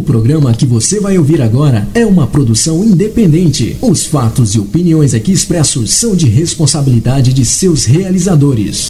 O programa que você vai ouvir agora é uma produção independente. Os fatos e opiniões aqui expressos são de responsabilidade de seus realizadores.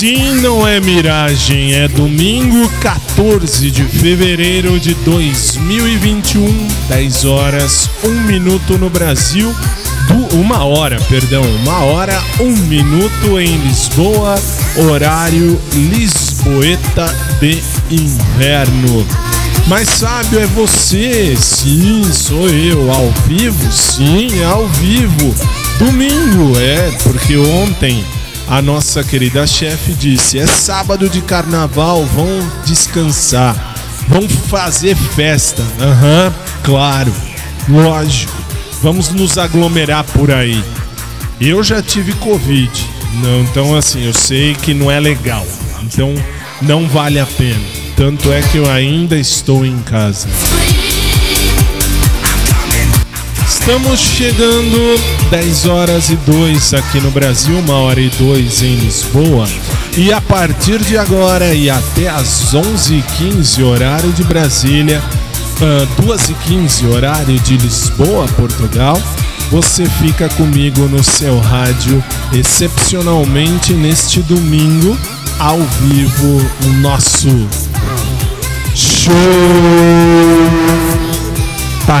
Sim, não é miragem, é domingo 14 de fevereiro de 2021, 10 horas, 1 minuto no Brasil, do, uma hora, perdão, uma hora, um minuto em Lisboa, horário Lisboeta de inverno. Mas sábio é você, sim, sou eu, ao vivo, sim, ao vivo. Domingo, é, porque ontem a nossa querida chefe disse: é sábado de carnaval, vão descansar, vão fazer festa. Aham, uhum, claro, lógico, vamos nos aglomerar por aí. Eu já tive Covid, não, então assim, eu sei que não é legal, então não vale a pena. Tanto é que eu ainda estou em casa. Estamos chegando 10 horas e 2 aqui no Brasil, 1 hora e 2 em Lisboa. E a partir de agora e até as 11h15, horário de Brasília, uh, 2h15, horário de Lisboa, Portugal, você fica comigo no seu rádio, excepcionalmente neste domingo, ao vivo, o nosso show. Tá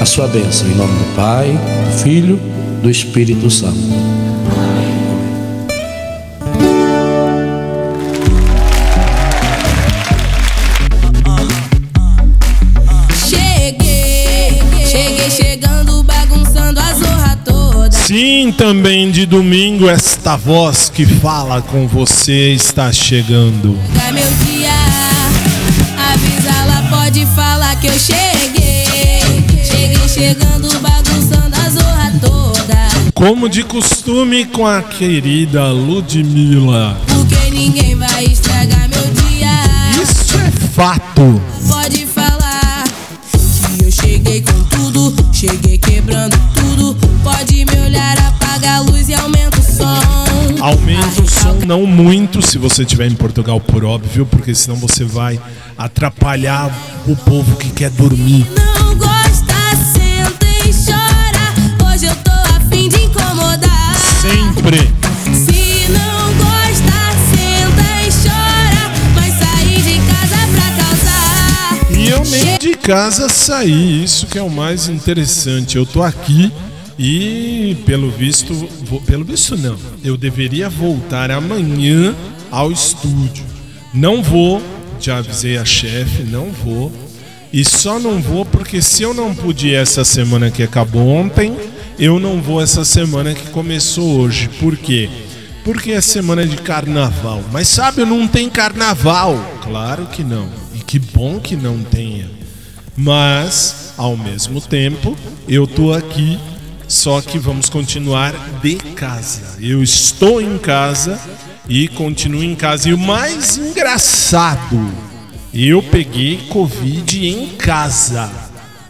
a sua bênção, em nome do Pai, do Filho, do Espírito Santo. Sim, também de domingo, esta voz que fala com você está chegando. É meu dia, avisa lá, pode falar que eu cheguei. Chegando, bagunçando a zorra toda. Como de costume com a querida Ludmilla. Porque ninguém vai estragar meu dia. Isso é fato. Pode falar que eu cheguei com tudo, cheguei quebrando tudo. Pode me olhar, apaga a luz e aumenta o som. Aumenta o som, não muito se você estiver em Portugal, por óbvio, porque senão você vai atrapalhar o povo que quer dormir. Não Sempre. Se não gosta, senta e chora. Sair de casa pra causar. E eu nem de casa saí, isso que é o mais interessante. Eu tô aqui e pelo visto, vou- pelo visto não, eu deveria voltar amanhã ao estúdio. Não vou, já avisei a chefe, não vou. E só não vou porque se eu não pude essa semana que acabou ontem, eu não vou essa semana que começou hoje. Por quê? Porque é semana de carnaval. Mas sabe, não tem carnaval. Claro que não. E que bom que não tenha. Mas, ao mesmo tempo, eu tô aqui, só que vamos continuar de casa. Eu estou em casa e continuo em casa. E o mais engraçado, eu peguei Covid em casa.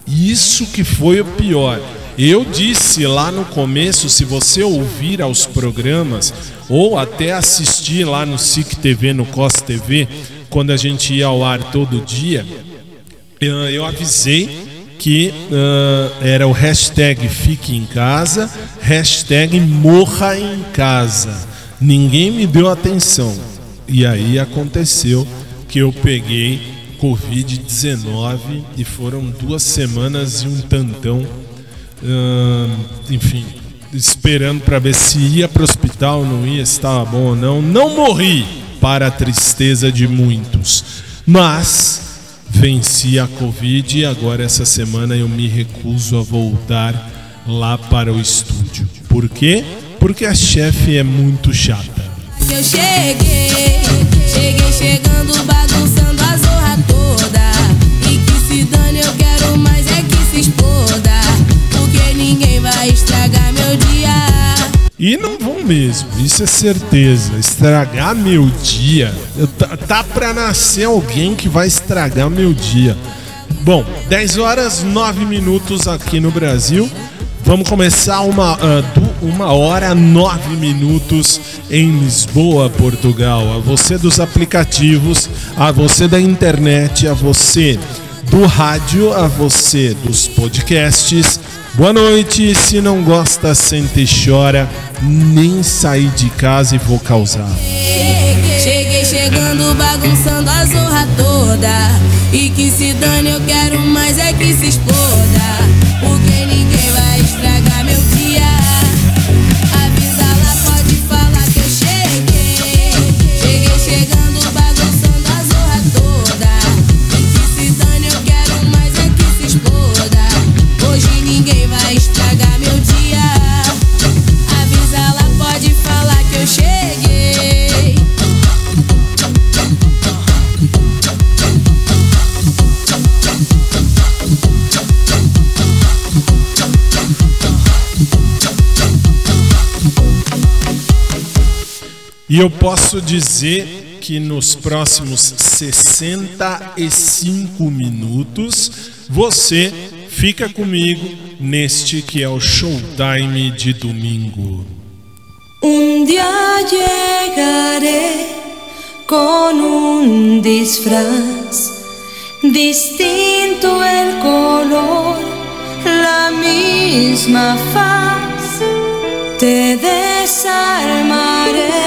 Isso que foi o pior. Eu disse lá no começo, se você ouvir aos programas ou até assistir lá no SIC TV, no COS TV, quando a gente ia ao ar todo dia, eh, eu avisei que ah, era o hashtag Fique em Casa, hashtag Morra em Casa. Ninguém me deu atenção. E aí aconteceu que eu peguei Covid-19 e foram duas semanas e um tantão, enfim, esperando para ver se ia para o hospital, não ia, se estava bom ou não. Não morri, para a tristeza de muitos. Mas venci a Covid e agora essa semana eu me recuso a voltar lá para o estúdio. Por quê? Porque a chefe é muito chata. Eu cheguei, cheguei chegando, bagunçando a zorra toda. E que se dane, eu quero mais é que se exploda. Ninguém vai estragar meu dia. E não vão mesmo, isso é certeza. Estragar meu dia. Tá, tá pra nascer alguém que vai estragar meu dia. Bom, 10 horas 9 minutos aqui no Brasil. Vamos começar uma, du- uma hora 9 minutos em Lisboa, Portugal. A você dos aplicativos, a você da internet, a você do rádio, a você dos podcasts. Boa noite, se não gosta, sente e chora, nem sair de casa e vou causar. Cheguei chegando, bagunçando a zorra toda. E que se dane, eu quero mais é que se exploda. E eu posso dizer que nos próximos 65 minutos você fica comigo neste que é o Showtime de domingo. Um dia chegaré com um disfraz distinto el color, la misma faz. Te desarmaré,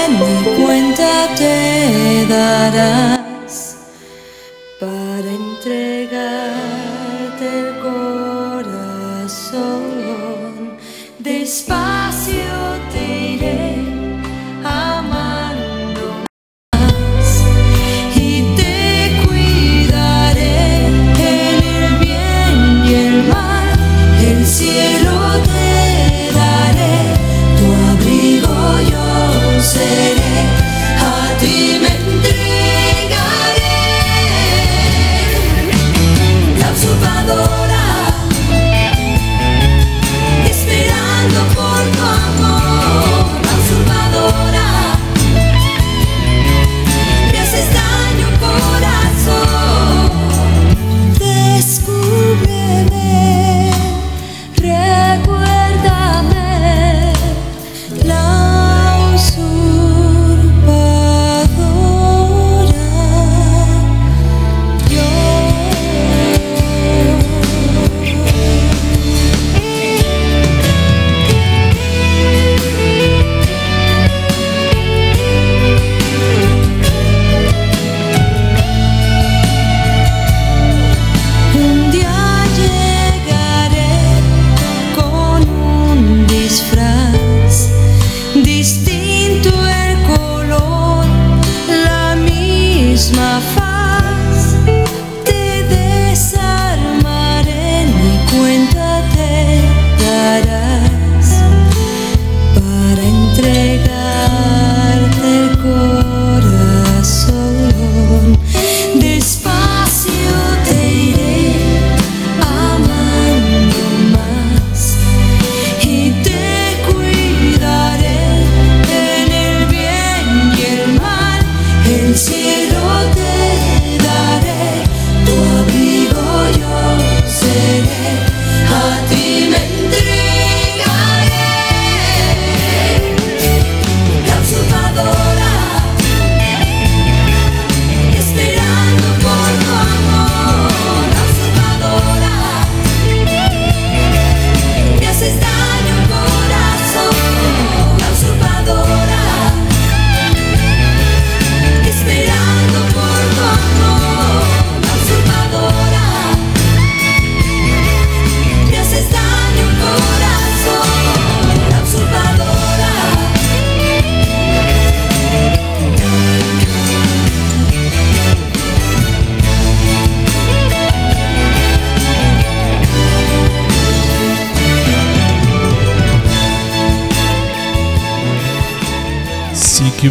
ni cuenta te darás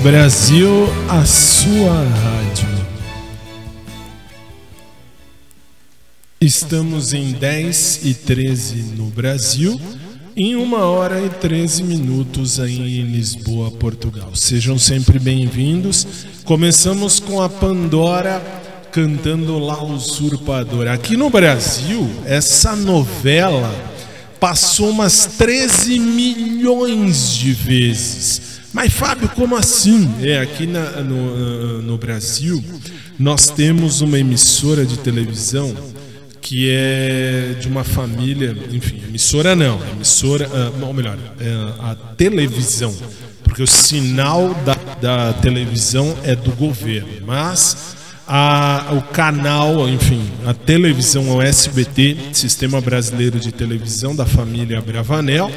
Brasil, a sua rádio. Estamos em 10 e 13 no Brasil, em 1 hora e 13 minutos aí em Lisboa, Portugal. Sejam sempre bem-vindos. Começamos com a Pandora cantando La Usurpadora. Aqui no Brasil, essa novela passou umas 13 milhões de vezes. Mas Fábio, como assim? É, aqui na- no, no Brasil nós temos uma emissora de televisão que é de uma família, enfim, emissora não, emissora, ah, ou melhor, é a televisão, porque o sinal da, da televisão é do governo, mas a- o canal, enfim, a televisão, o SBT, Sistema Brasileiro de Televisão da família Bravanel,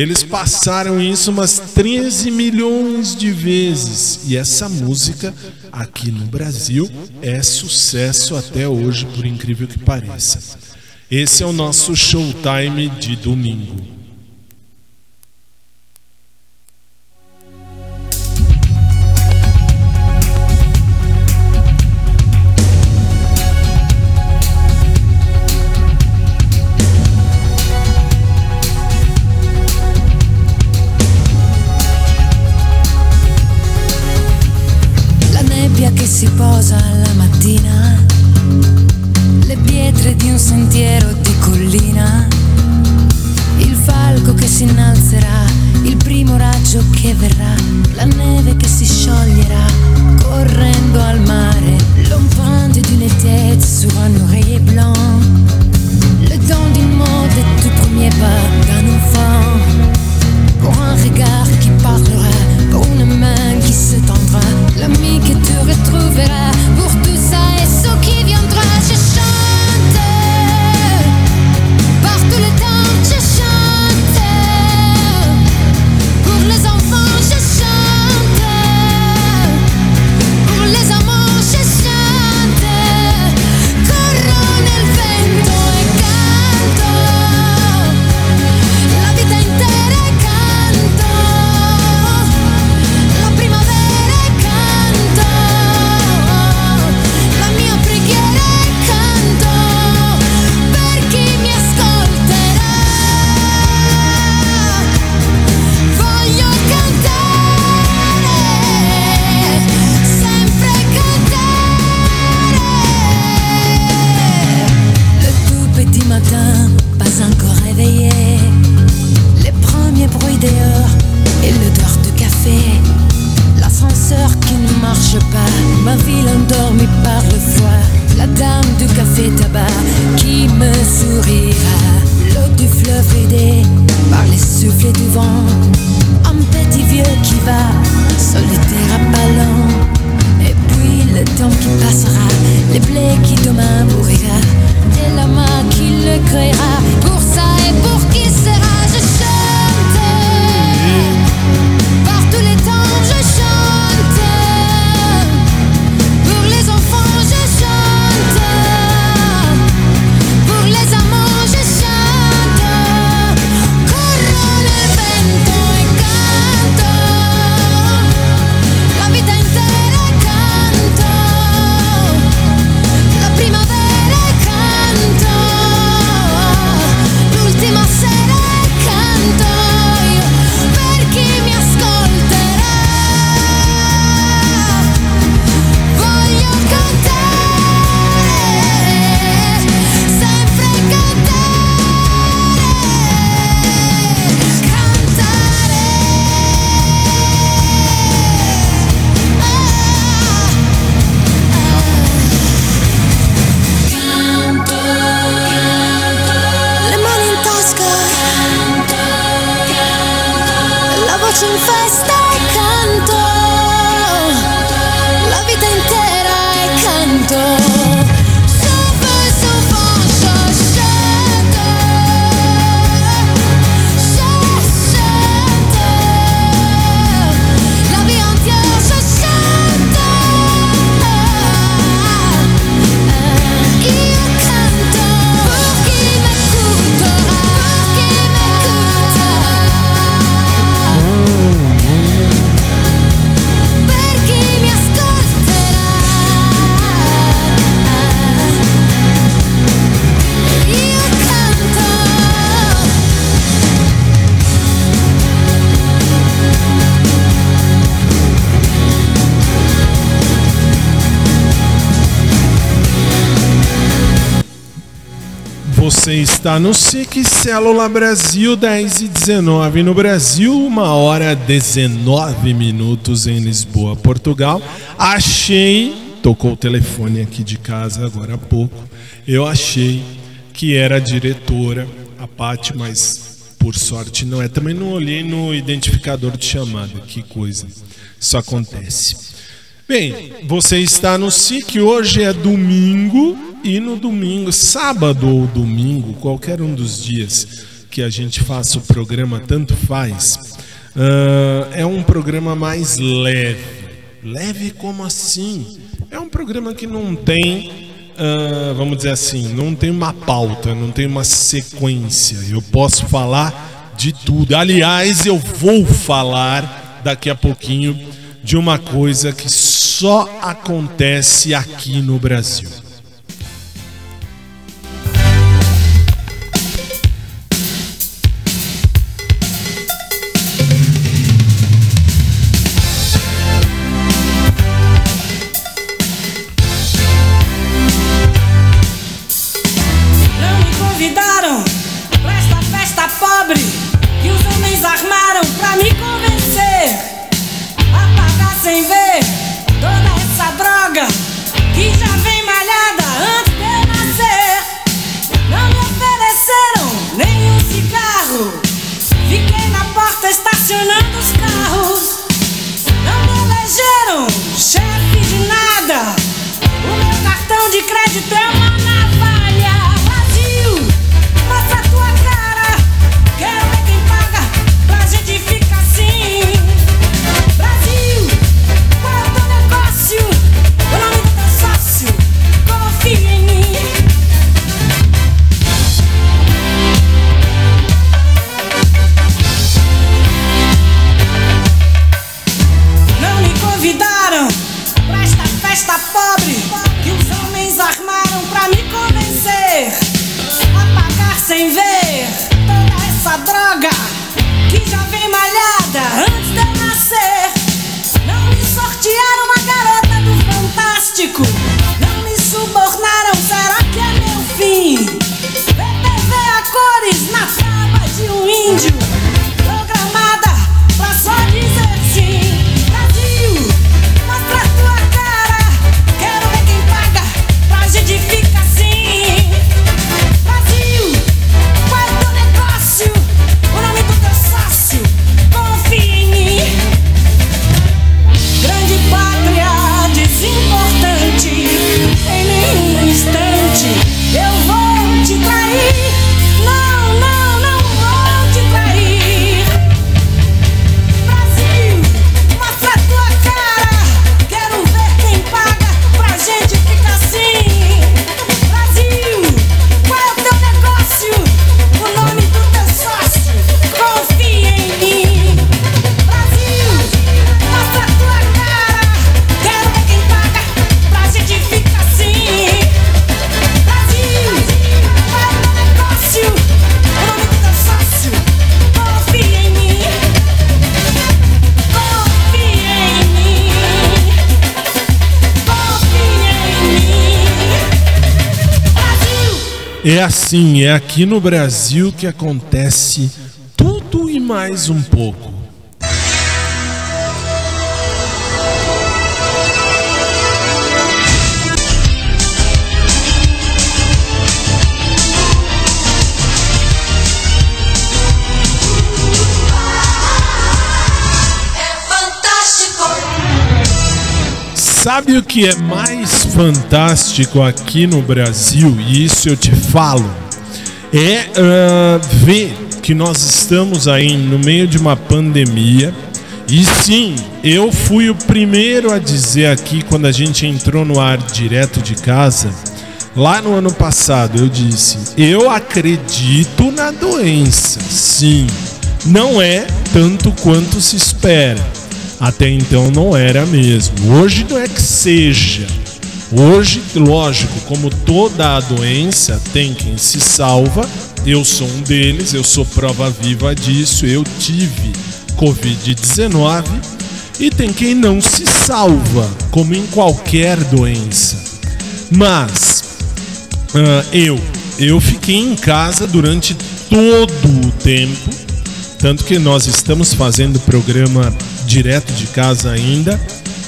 eles passaram isso umas 13 milhões de vezes. E essa música aqui no Brasil é sucesso até hoje, por incrível que pareça. Esse é o nosso showtime de domingo. está no SIC Célula Brasil 10 e 19 no Brasil, 1 hora 19 minutos em Lisboa, Portugal. Achei, tocou o telefone aqui de casa agora há pouco, eu achei que era a diretora, a Paty, mas por sorte não é. Também não olhei no identificador de chamada, que coisa, isso acontece. Bem, você está no SIC, hoje é domingo, e no domingo, sábado ou domingo, qualquer um dos dias que a gente faça o programa, tanto faz, uh, é um programa mais leve. Leve como assim? É um programa que não tem, uh, vamos dizer assim, não tem uma pauta, não tem uma sequência. Eu posso falar de tudo. Aliás, eu vou falar daqui a pouquinho de uma coisa que só acontece aqui no Brasil. É assim, é aqui no Brasil que acontece tudo e mais um pouco. Sabe o que é mais fantástico aqui no Brasil? E isso eu te falo. É ah, ver que nós estamos aí no meio de uma pandemia. E sim, eu fui o primeiro a dizer aqui quando a gente entrou no ar direto de casa. Lá no ano passado eu disse: eu acredito na doença. Sim, não é tanto quanto se espera. Até então não era mesmo. Hoje não é que seja. Hoje, lógico, como toda a doença tem quem se salva, eu sou um deles, eu sou prova viva disso, eu tive Covid-19 e tem quem não se salva, como em qualquer doença. Mas ah, eu, eu fiquei em casa durante todo o tempo, tanto que nós estamos fazendo programa direto de casa ainda.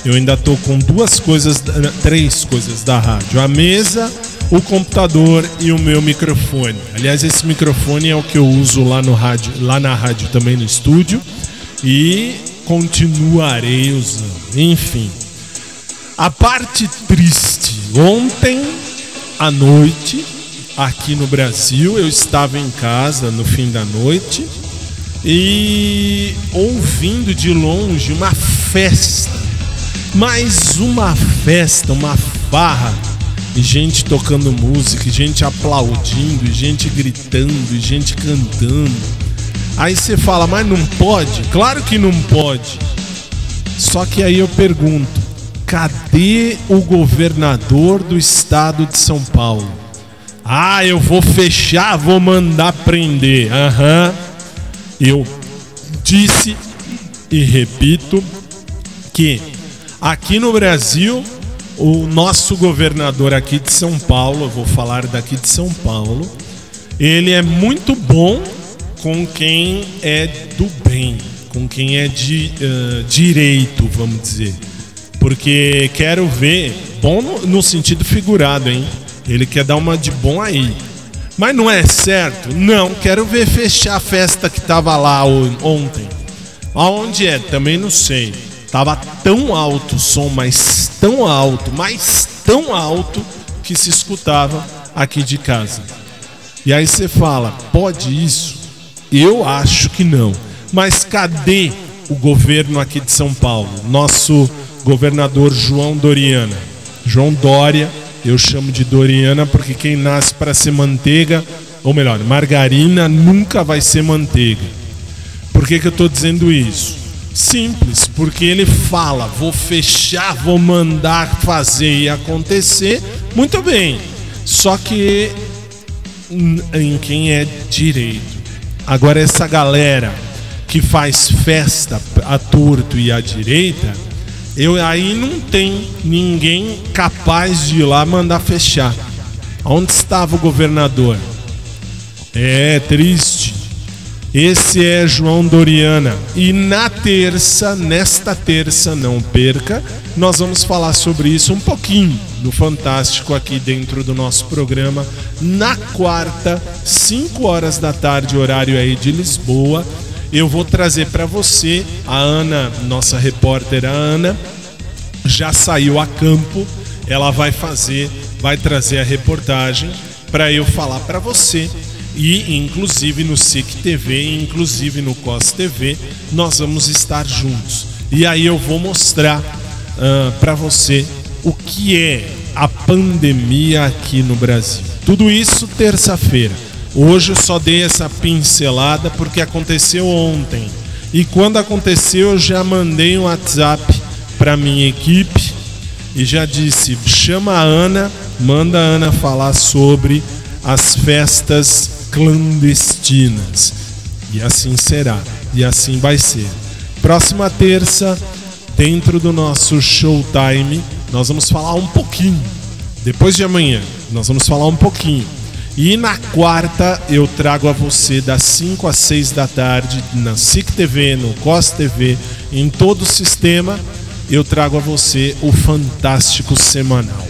Eu ainda tô com duas coisas, três coisas da rádio: a mesa, o computador e o meu microfone. Aliás, esse microfone é o que eu uso lá no rádio, lá na rádio também no estúdio e continuarei usando. Enfim, a parte triste. Ontem à noite, aqui no Brasil, eu estava em casa no fim da noite e ouvindo de longe uma festa. Mais uma festa, uma farra. E gente tocando música, e gente aplaudindo, e gente gritando, e gente cantando. Aí você fala, mas não pode? Claro que não pode. Só que aí eu pergunto: cadê o governador do estado de São Paulo? Ah, eu vou fechar, vou mandar prender. Aham. Eu disse e repito que aqui no Brasil, o nosso governador aqui de São Paulo, eu vou falar daqui de São Paulo, ele é muito bom com quem é do bem, com quem é de ah, direito, vamos dizer. Porque quero ver, bom no, no sentido figurado, hein? Ele quer dar uma de bom aí. Mas não é certo? Não, quero ver fechar a festa que tava lá ontem. Aonde é? Também não sei. Tava tão alto o som, mas tão alto, mas tão alto que se escutava aqui de casa. E aí você fala, pode isso? Eu acho que não. Mas cadê o governo aqui de São Paulo? Nosso governador João Doriana. João Dória, eu chamo de Doriana porque quem nasce para ser manteiga, ou melhor, margarina nunca vai ser manteiga. Por que, que eu estou dizendo isso? Simples, porque ele fala, vou fechar, vou mandar fazer e acontecer. Muito bem. Só que em quem é direito. Agora, essa galera que faz festa a torto e à direita, eu aí não tem ninguém capaz de ir lá mandar fechar. Onde estava o governador? É triste. Esse é João Doriana. E na terça, nesta terça, não perca, nós vamos falar sobre isso um pouquinho no Fantástico aqui dentro do nosso programa. Na quarta, 5 horas da tarde, horário aí de Lisboa, eu vou trazer para você a Ana, nossa repórter a Ana, já saiu a campo, ela vai fazer, vai trazer a reportagem para eu falar para você e inclusive no SIC TV, inclusive no COS TV, nós vamos estar juntos. E aí eu vou mostrar para você o que é a pandemia aqui no Brasil. Tudo isso terça-feira. Hoje eu só dei essa pincelada porque aconteceu ontem. E quando aconteceu, eu já mandei um WhatsApp para minha equipe e já disse: chama a Ana, manda a Ana falar sobre as festas clandestinas. E assim será, e assim vai ser. Próxima terça, dentro do nosso showtime, nós vamos falar um pouquinho. Depois de amanhã, nós vamos falar um pouquinho. E na quarta eu trago a você das 5 às 6 da tarde na SIC TV, no COS TV, em todo o sistema, eu trago a você o Fantástico Semanal.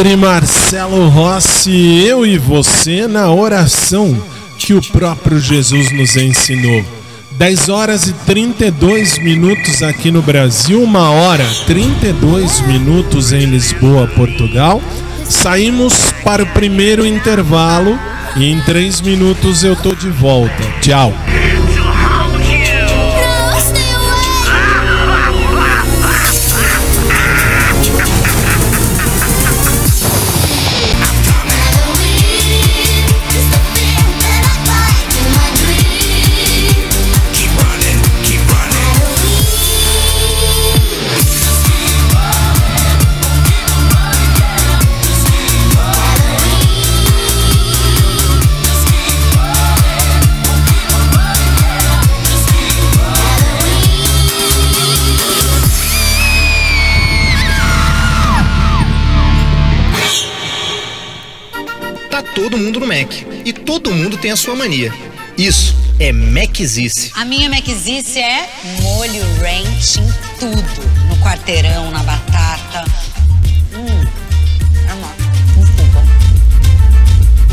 Padre Marcelo Rossi, eu e você na oração que o próprio Jesus nos ensinou. 10 horas e 32 minutos aqui no Brasil, 1 hora 32 minutos em Lisboa, Portugal. Saímos para o primeiro intervalo e em 3 minutos eu tô de volta. Tchau. Todo mundo no Mac. E todo mundo tem a sua mania. Isso é Macizice. A minha Macizice é molho ranch em tudo. No quarteirão, na batata. Hum, é uma, muito bom.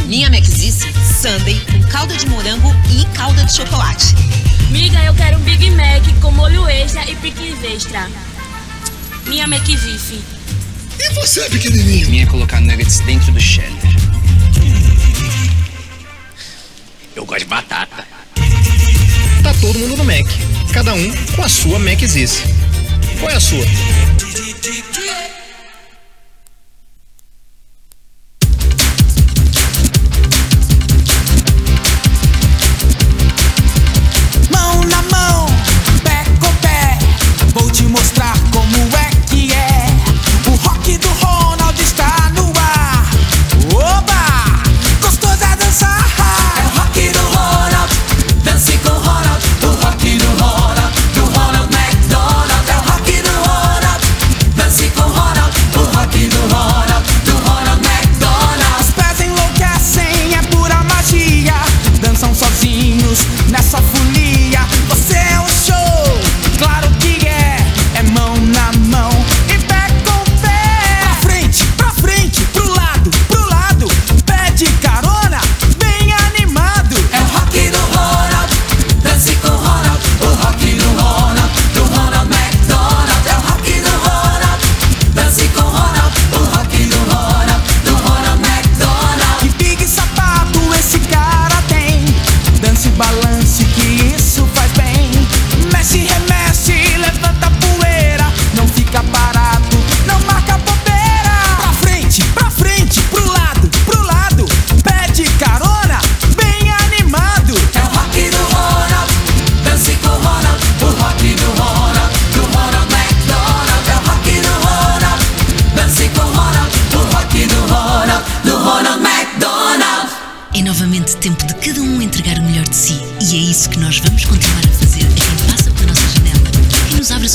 Minha Macizice, sundae com calda de morango e calda de chocolate. Miga, eu quero um Big Mac com molho extra e pickles extra. Minha McVife. E você, pequenininho? Minha é colocar nuggets dentro do cheddar. Eu gosto de batata. Tá todo mundo no Mac. Cada um com a sua Macizice. Qual é a sua?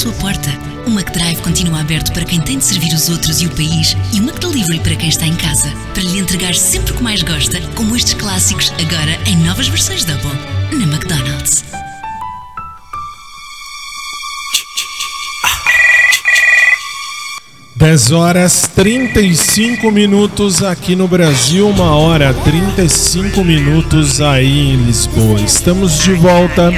Sua porta. O McDrive continua aberto para quem tem de servir os outros e o país. E o McDelivery para quem está em casa. Para lhe entregar sempre o que mais gosta, como estes clássicos, agora em novas versões Double. Na McDonald's. 10 horas 35 minutos aqui no Brasil, 1 hora 35 minutos aí em Lisboa. Estamos de volta.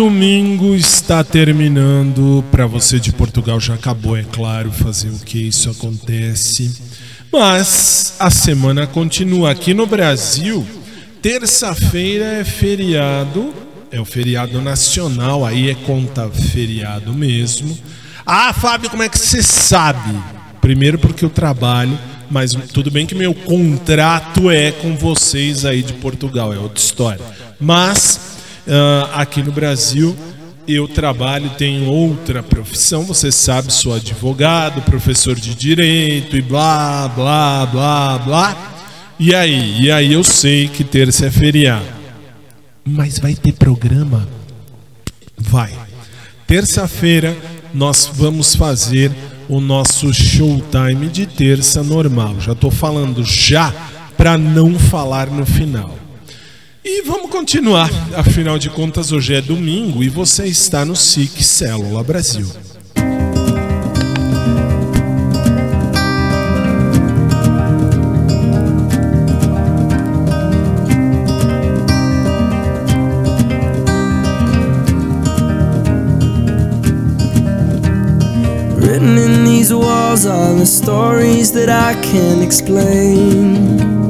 Domingo está terminando. Para você de Portugal já acabou, é claro, fazer o que isso acontece. Mas a semana continua. Aqui no Brasil, terça-feira é feriado, é o feriado nacional, aí é conta feriado mesmo. Ah, Fábio, como é que você sabe? Primeiro porque eu trabalho, mas tudo bem que meu contrato é com vocês aí de Portugal, é outra história. Mas uh, aqui no Brasil eu trabalho, tenho outra profissão, você sabe, sou advogado, professor de direito e blá, blá, blá, blá. E aí? E aí eu sei que terça é feriado. Mas vai ter programa? Vai. Terça-feira nós vamos fazer o nosso showtime de terça normal. Já estou falando já para não falar no final. E vamos continuar. Afinal de contas, hoje é domingo e você está no SIC Célula Brasil. Written in these walls are the stories that I can't explain.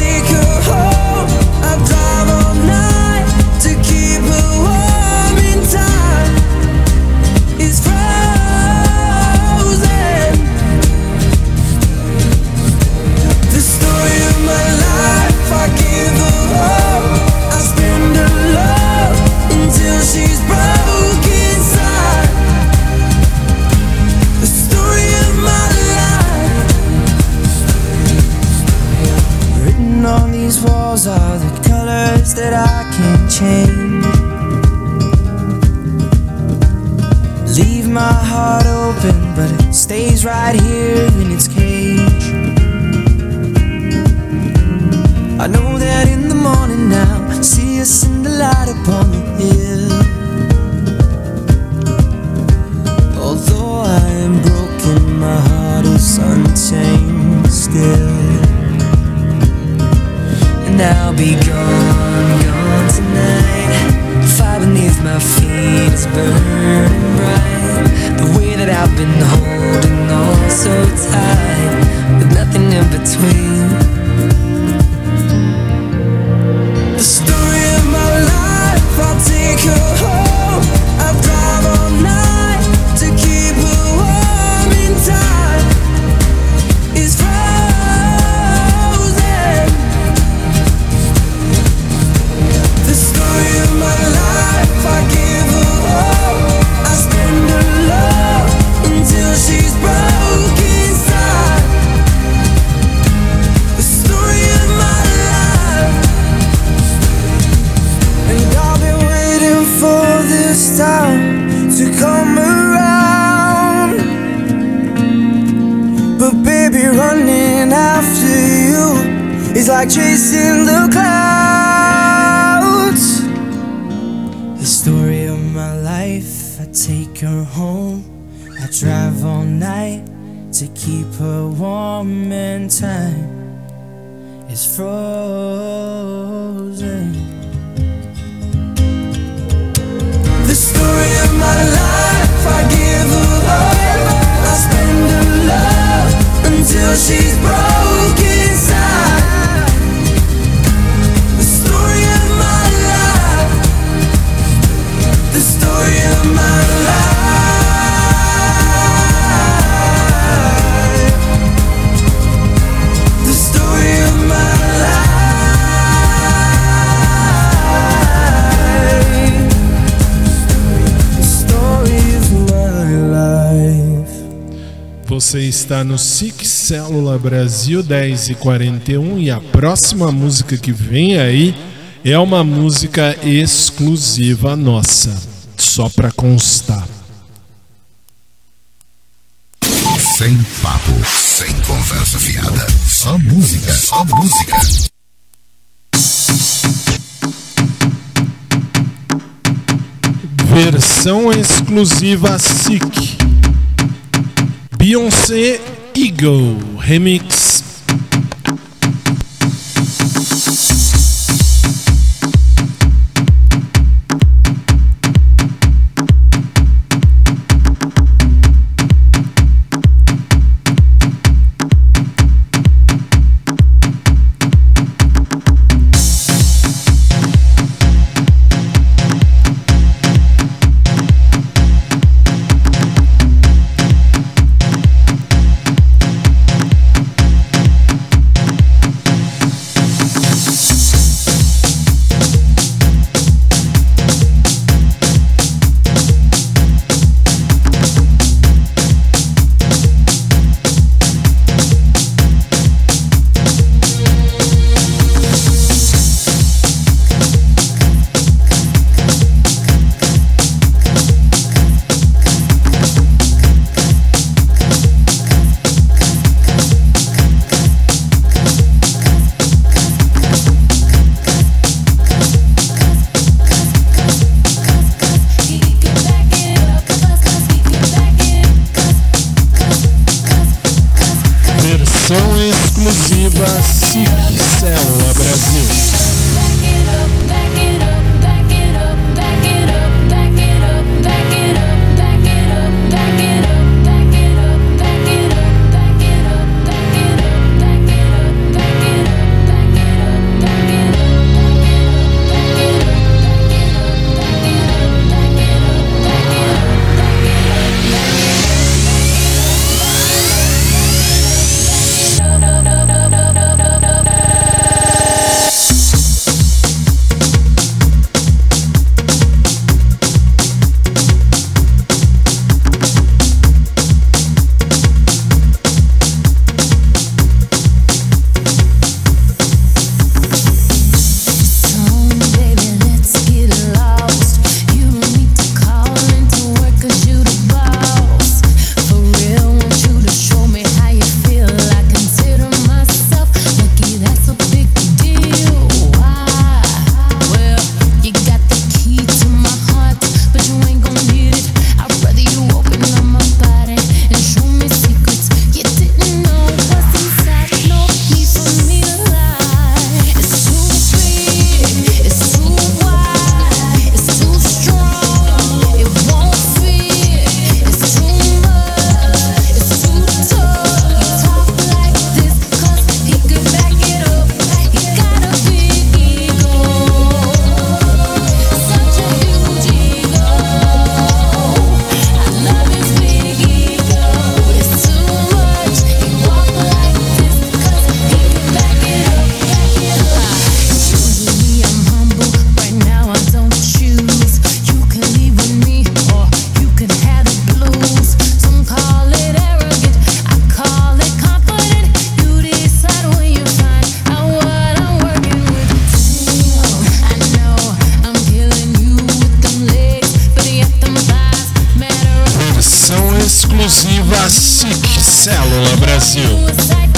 heart open, but it stays right here in its cage. I know that in the morning now, see us in the light upon the hill. Although I am broken, my heart is unchained still. And I'll be gone, gone tonight. Fire beneath my feet is burning that I've been holding on so tight, with nothing in between. This time to come around. But baby, running after you is like chasing the clouds. The story of my life, I take her home. I drive all night to keep her warm and time is frozen. till she's broken Você está no SIC Célula Brasil 10 e 41 e a próxima música que vem aí é uma música exclusiva nossa, só para constar. Sem papo, sem conversa fiada. Só música, só música. Versão exclusiva SIC. Beyoncé Eagle Remix. Célula Brasil.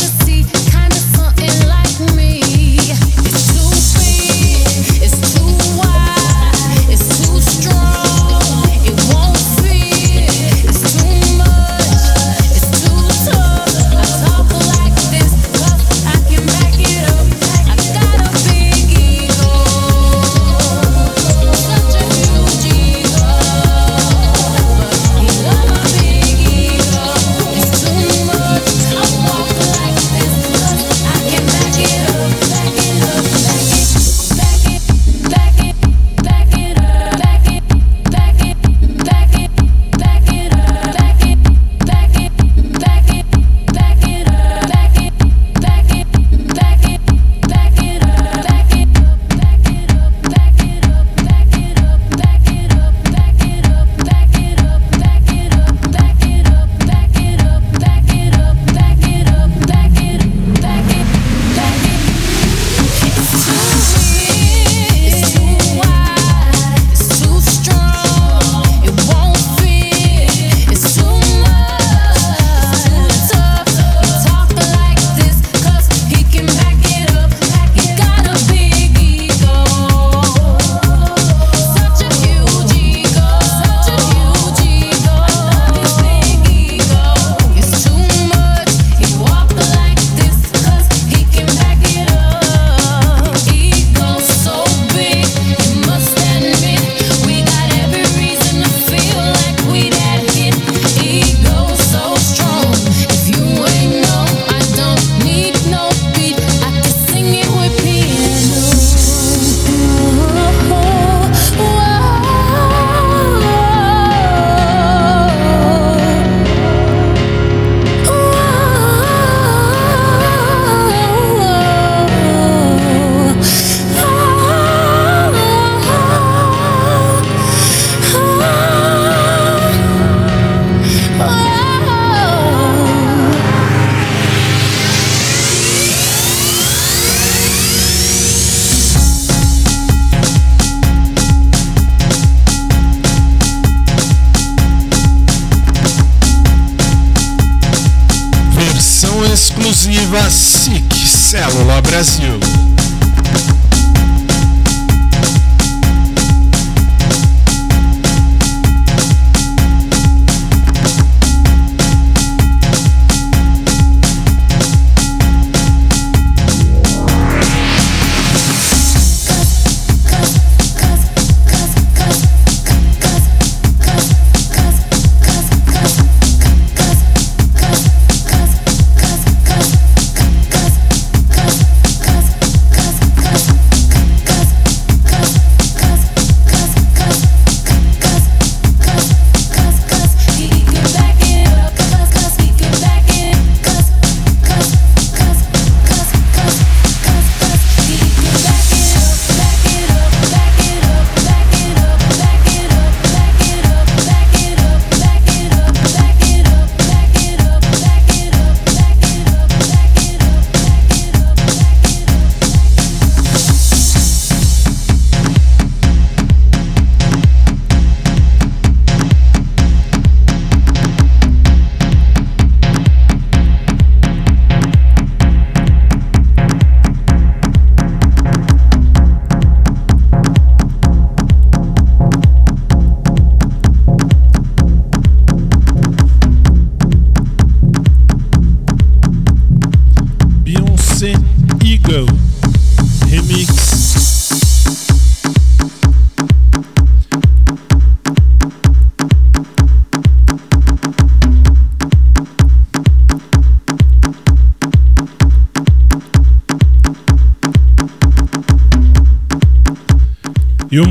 Célula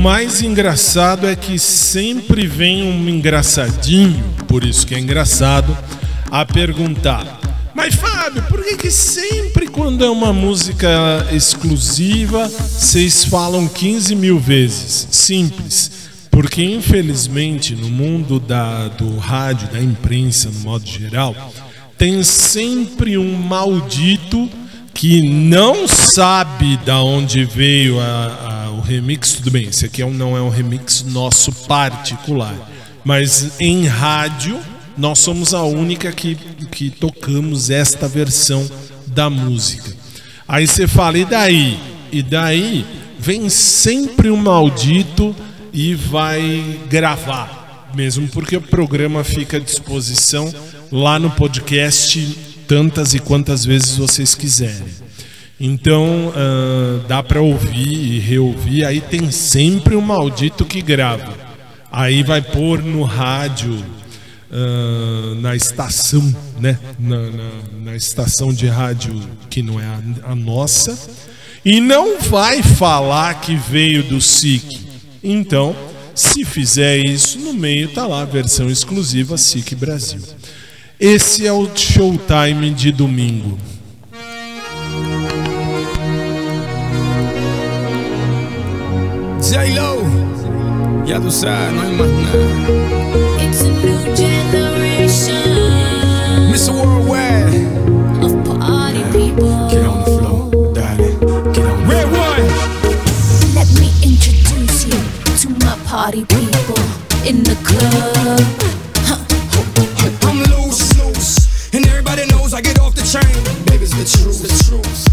mais engraçado é que sempre vem um engraçadinho, por isso que é engraçado, a perguntar: Mas Fábio, por que, que sempre quando é uma música exclusiva vocês falam 15 mil vezes? Simples. Porque infelizmente no mundo da, do rádio, da imprensa no modo geral, tem sempre um maldito que não sabe da onde veio a- a- remix. Tudo bem, esse aqui é um- não é um remix nosso particular, mas em rádio nós somos a única que, que tocamos esta versão da música. Aí você fala, e daí? E daí vem sempre um maldito e vai gravar, mesmo porque o programa fica à disposição lá no podcast tantas e quantas vezes vocês quiserem. Então ah, dá para ouvir e reouvir. Aí tem sempre um maldito que grava. Aí vai pôr no rádio, ah, na estação, né? Na, na- na estação de rádio que não é a, a nossa. E não vai falar que veio do SIC. Então, se fizer isso, no meio tá lá a versão exclusiva SIC Brasil. Esse é o Showtime de domingo. J-Lo, ya tú sabes, no hay más nada. It's a new generation Mr. Worldwide, of party people. get on the floor, darling. Get on Red one. Let me introduce you to my party people in the club. I'm loose, loose, and everybody knows I get off the train. Baby, it's the truth, the truth.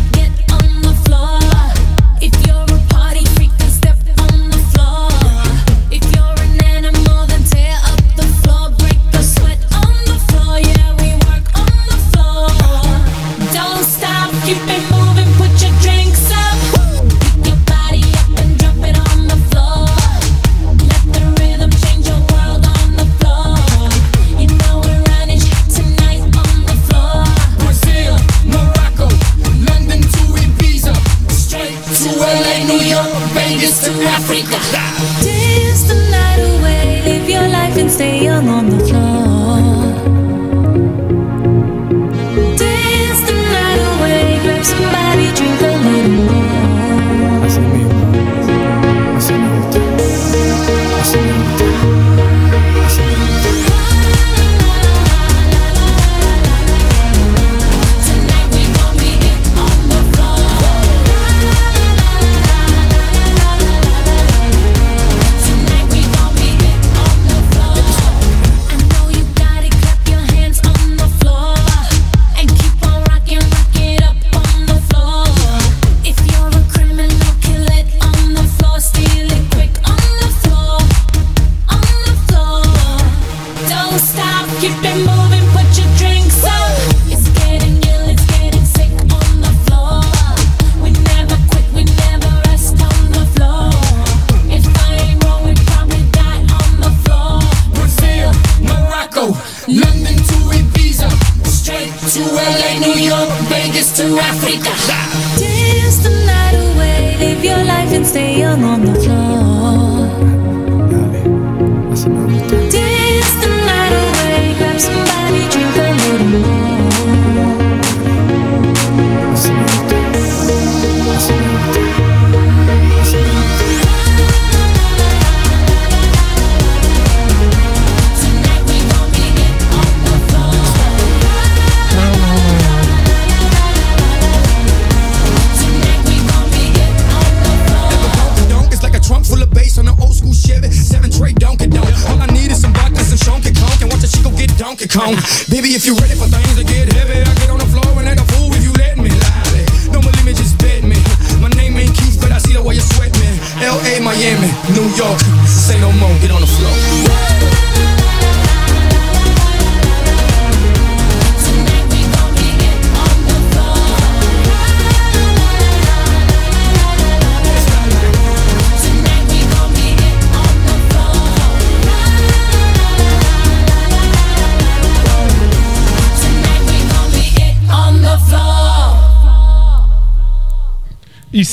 see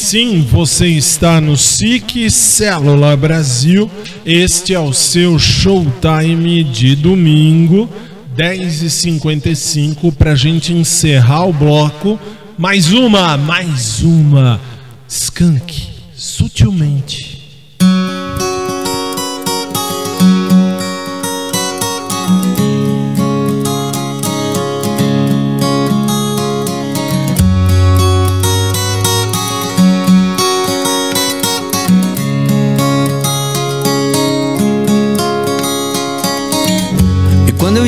sim, você está no SIC Célula Brasil. Este é o seu showtime de domingo, 10h55, para a gente encerrar o bloco. Mais uma, mais uma. Skunk,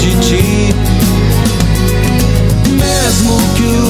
de ti. Mesmo que o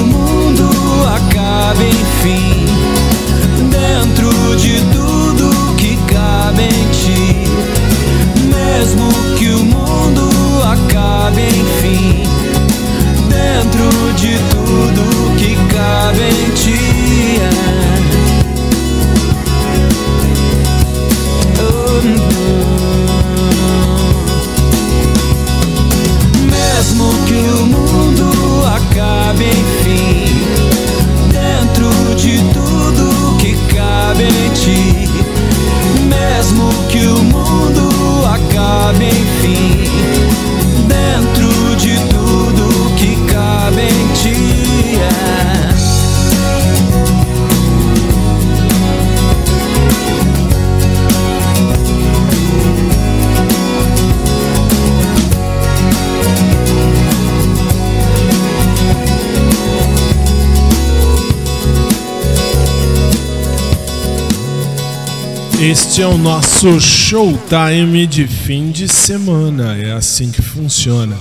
Este é o nosso showtime de fim de semana, é assim que funciona.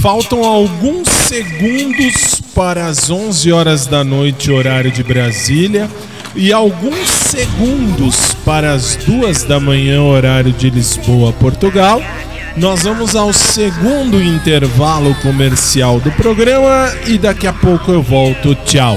Faltam alguns segundos para as 11 horas da noite, horário de Brasília, e alguns segundos para as 2 da manhã, horário de Lisboa, Portugal. Nós vamos ao segundo intervalo comercial do programa e daqui a pouco eu volto. Tchau.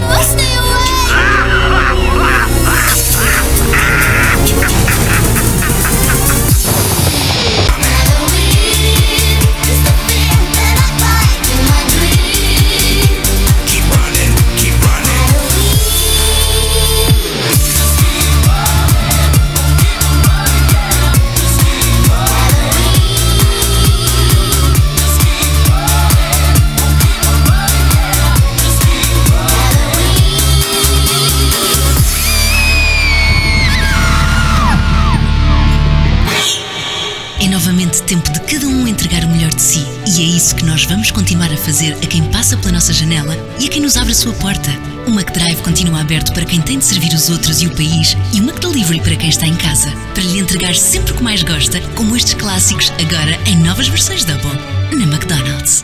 nós vamos continuar a fazer a quem passa pela nossa janela e a quem nos abre a sua porta. O McDrive continua aberto para quem tem de servir os outros e o país e o McDelivery para quem está em casa, para lhe entregar sempre o que mais gosta, como estes clássicos agora em novas versões Double, na McDonald's.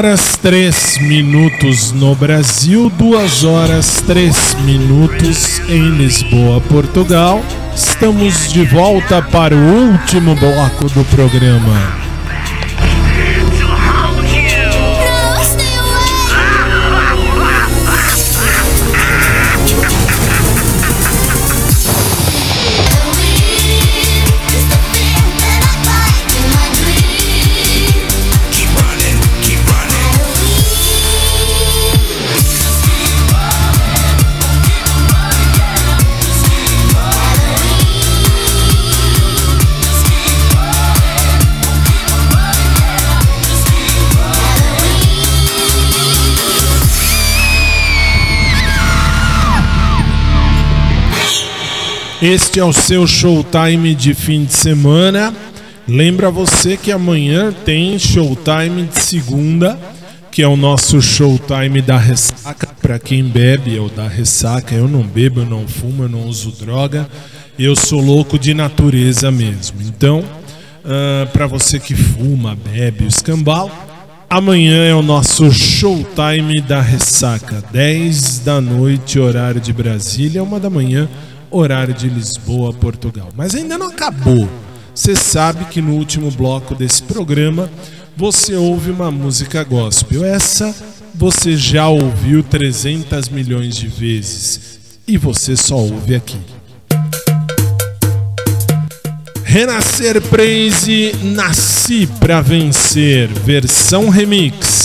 horas 3 minutos no Brasil, 2 horas 3 minutos em Lisboa, Portugal. Estamos de volta para o último bloco do programa. Este é o seu showtime de fim de semana. Lembra você que amanhã tem showtime de segunda, que é o nosso showtime da ressaca. Para quem bebe é ou da ressaca, eu não bebo, eu não fumo, eu não uso droga. Eu sou louco de natureza mesmo. Então, ah, uh, para você que fuma, bebe, escambau, amanhã é o nosso showtime da ressaca. 10 da noite, horário de Brasília, 1 da manhã horário de Lisboa, Portugal. Mas ainda não acabou. Você sabe que no último bloco desse programa você ouve uma música gospel. Essa você já ouviu 300 milhões de vezes e você só ouve aqui. Renascer Praise Nasci pra Vencer, versão remix.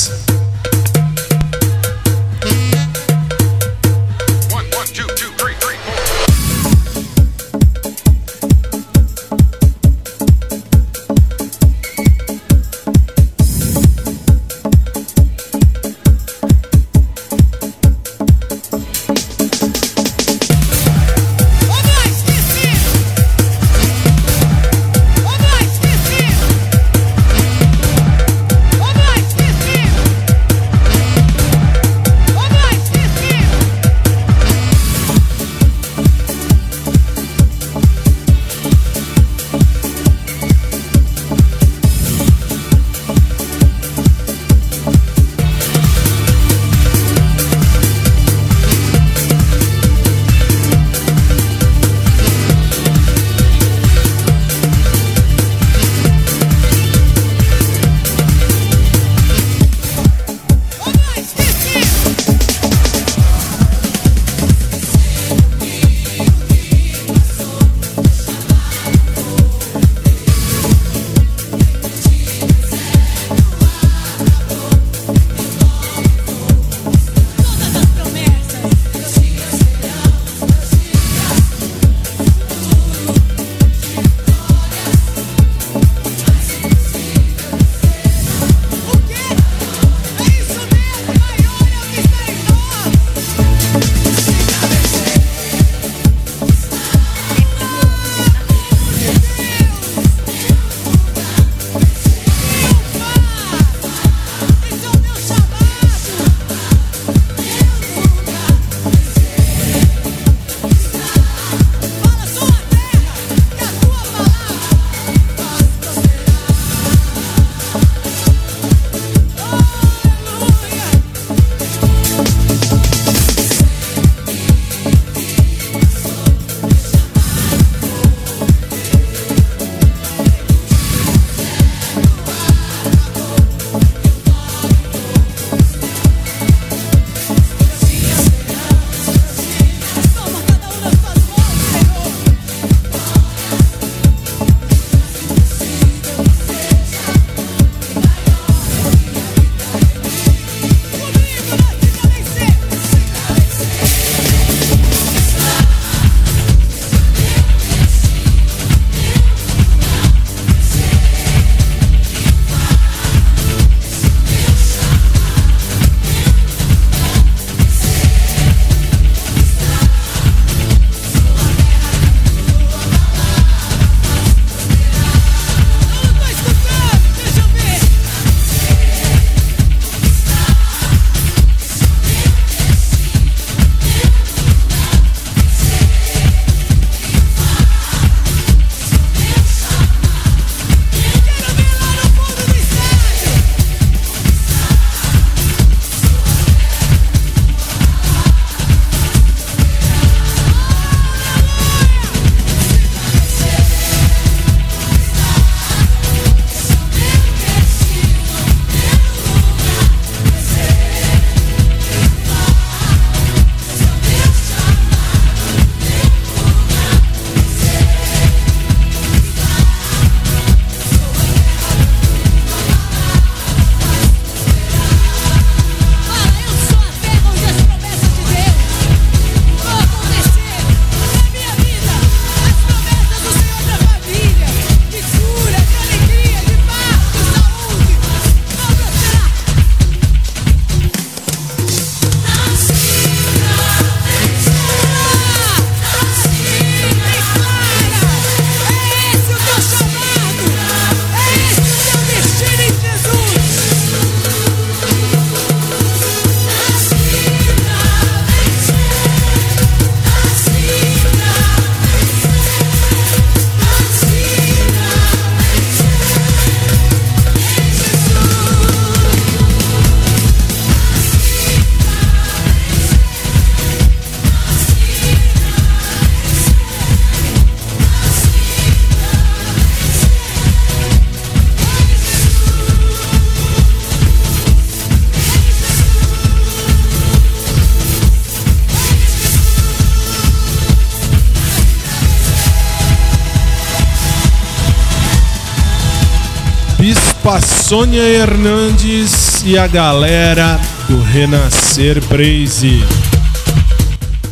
Sônia Hernandes e a galera do Renascer Praise.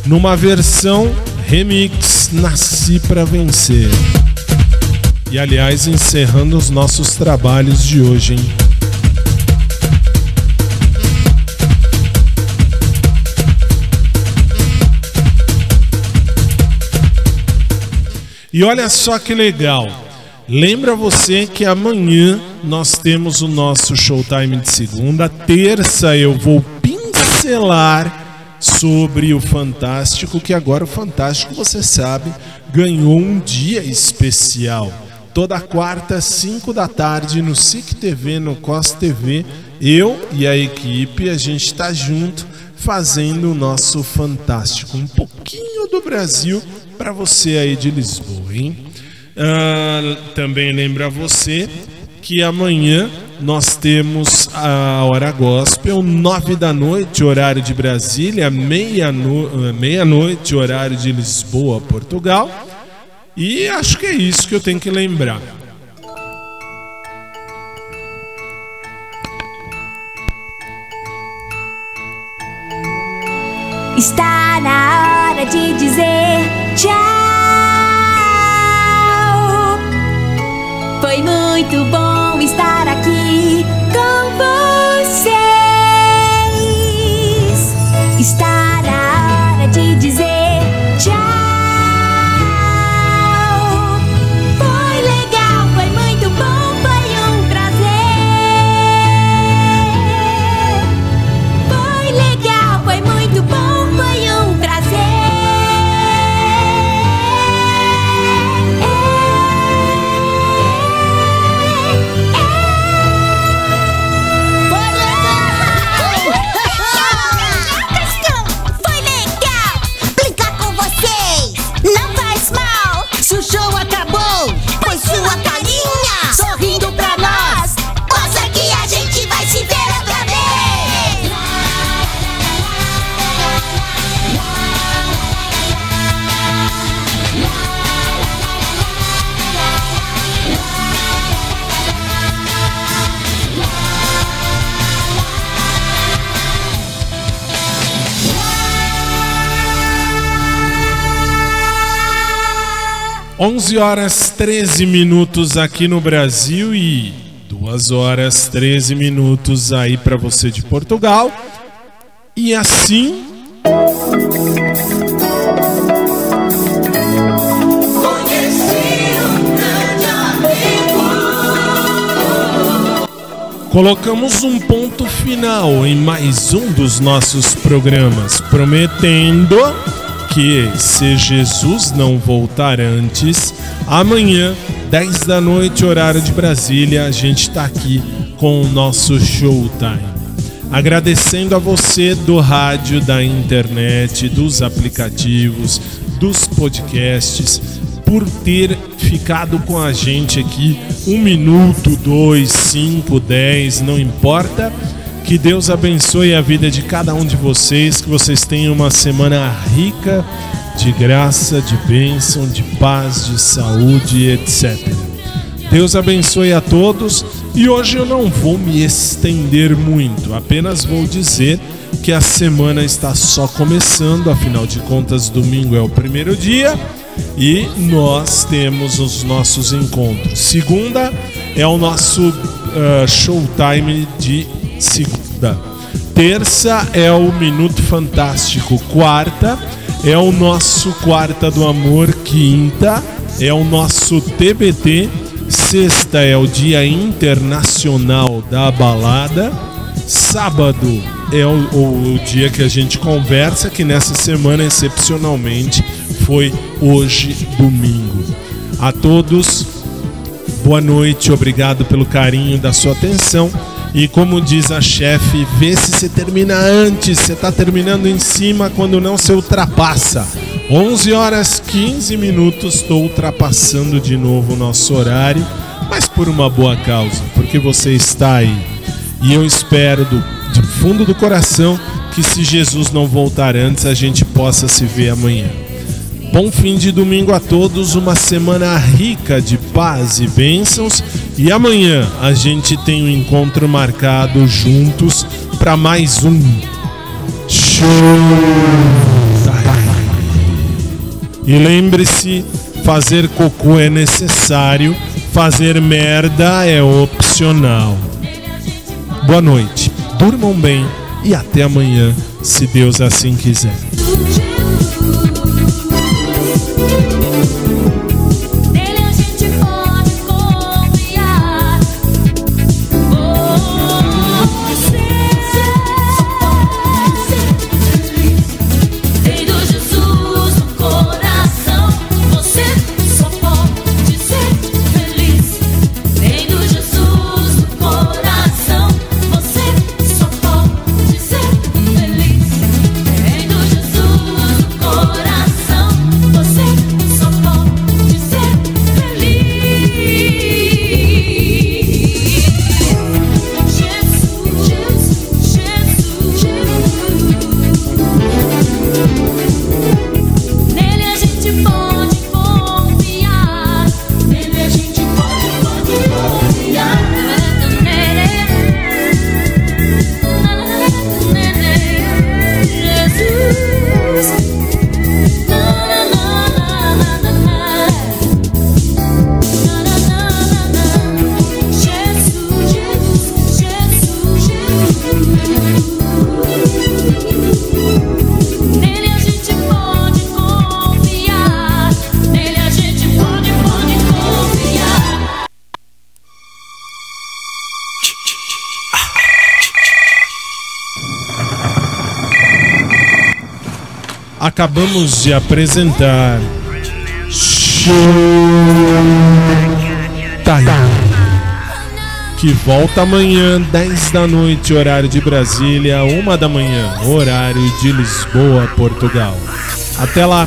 Numa versão remix Nasci para Vencer. E aliás, encerrando os nossos trabalhos de hoje, hein? E olha só que legal. Lembra você que amanhã nós temos o nosso showtime de segunda. Terça eu vou pincelar sobre o Fantástico, que agora o Fantástico, você sabe, ganhou um dia especial. Toda quarta, 5 da tarde, no SIC TV, no COS TV, eu e a equipe, a gente está junto fazendo o nosso Fantástico. Um pouquinho do Brasil para você aí de Lisboa, hein? Uh, também lembra você que amanhã nós temos a hora gospel, nove da noite, horário de Brasília, meia-noite, meia horário de Lisboa, Portugal. E acho que é isso que eu tenho que lembrar. Está na hora de dizer tchau. Foi muito bom estar aqui 11 horas 13 minutos aqui no Brasil e 2 horas 13 minutos aí para você de Portugal. E assim. Colocamos um ponto final em mais um dos nossos programas, prometendo que, se Jesus não voltar antes, amanhã, 10 da noite, horário de Brasília, a gente está aqui com o nosso Showtime. Agradecendo a você do rádio, da internet, dos aplicativos, dos podcasts, por ter ficado com a gente aqui um minuto, dois, cinco, dez, não importa. Que Deus abençoe a vida de cada um de vocês, que vocês tenham uma semana rica de graça, de bênção, de paz, de saúde, etc. Deus abençoe a todos e hoje eu não vou me estender muito, apenas vou dizer que a semana está só começando, afinal de contas, domingo é o primeiro dia e nós temos os nossos encontros. Segunda é o nosso uh, showtime de segunda. Terça é o Minuto Fantástico. Quarta é o nosso Quarta do Amor. Quinta é o nosso TBT. Sexta é o Dia Internacional da Balada. Sábado é o, o, o dia que a gente conversa, que nessa semana, excepcionalmente, foi hoje, domingo. A todos, boa noite, obrigado pelo carinho da sua atenção. E como diz a chefe, vê se você termina antes, você está terminando em cima quando não se ultrapassa. 11 horas 15 minutos, estou ultrapassando de novo o nosso horário, mas por uma boa causa, porque você está aí. E eu espero do, de fundo do coração que se Jesus não voltar antes, a gente possa se ver amanhã. Bom fim de domingo a todos, uma semana rica de paz e bênçãos E amanhã a gente tem um encontro marcado juntos para mais um show. E lembre-se, fazer cocô é necessário, fazer merda é opcional. Boa noite, durmam bem e até amanhã, se Deus assim quiser. Acabamos de apresentar Show Time que volta amanhã, 10 da noite, horário de Brasília, 1 da manhã, horário de Lisboa, Portugal. Até lá!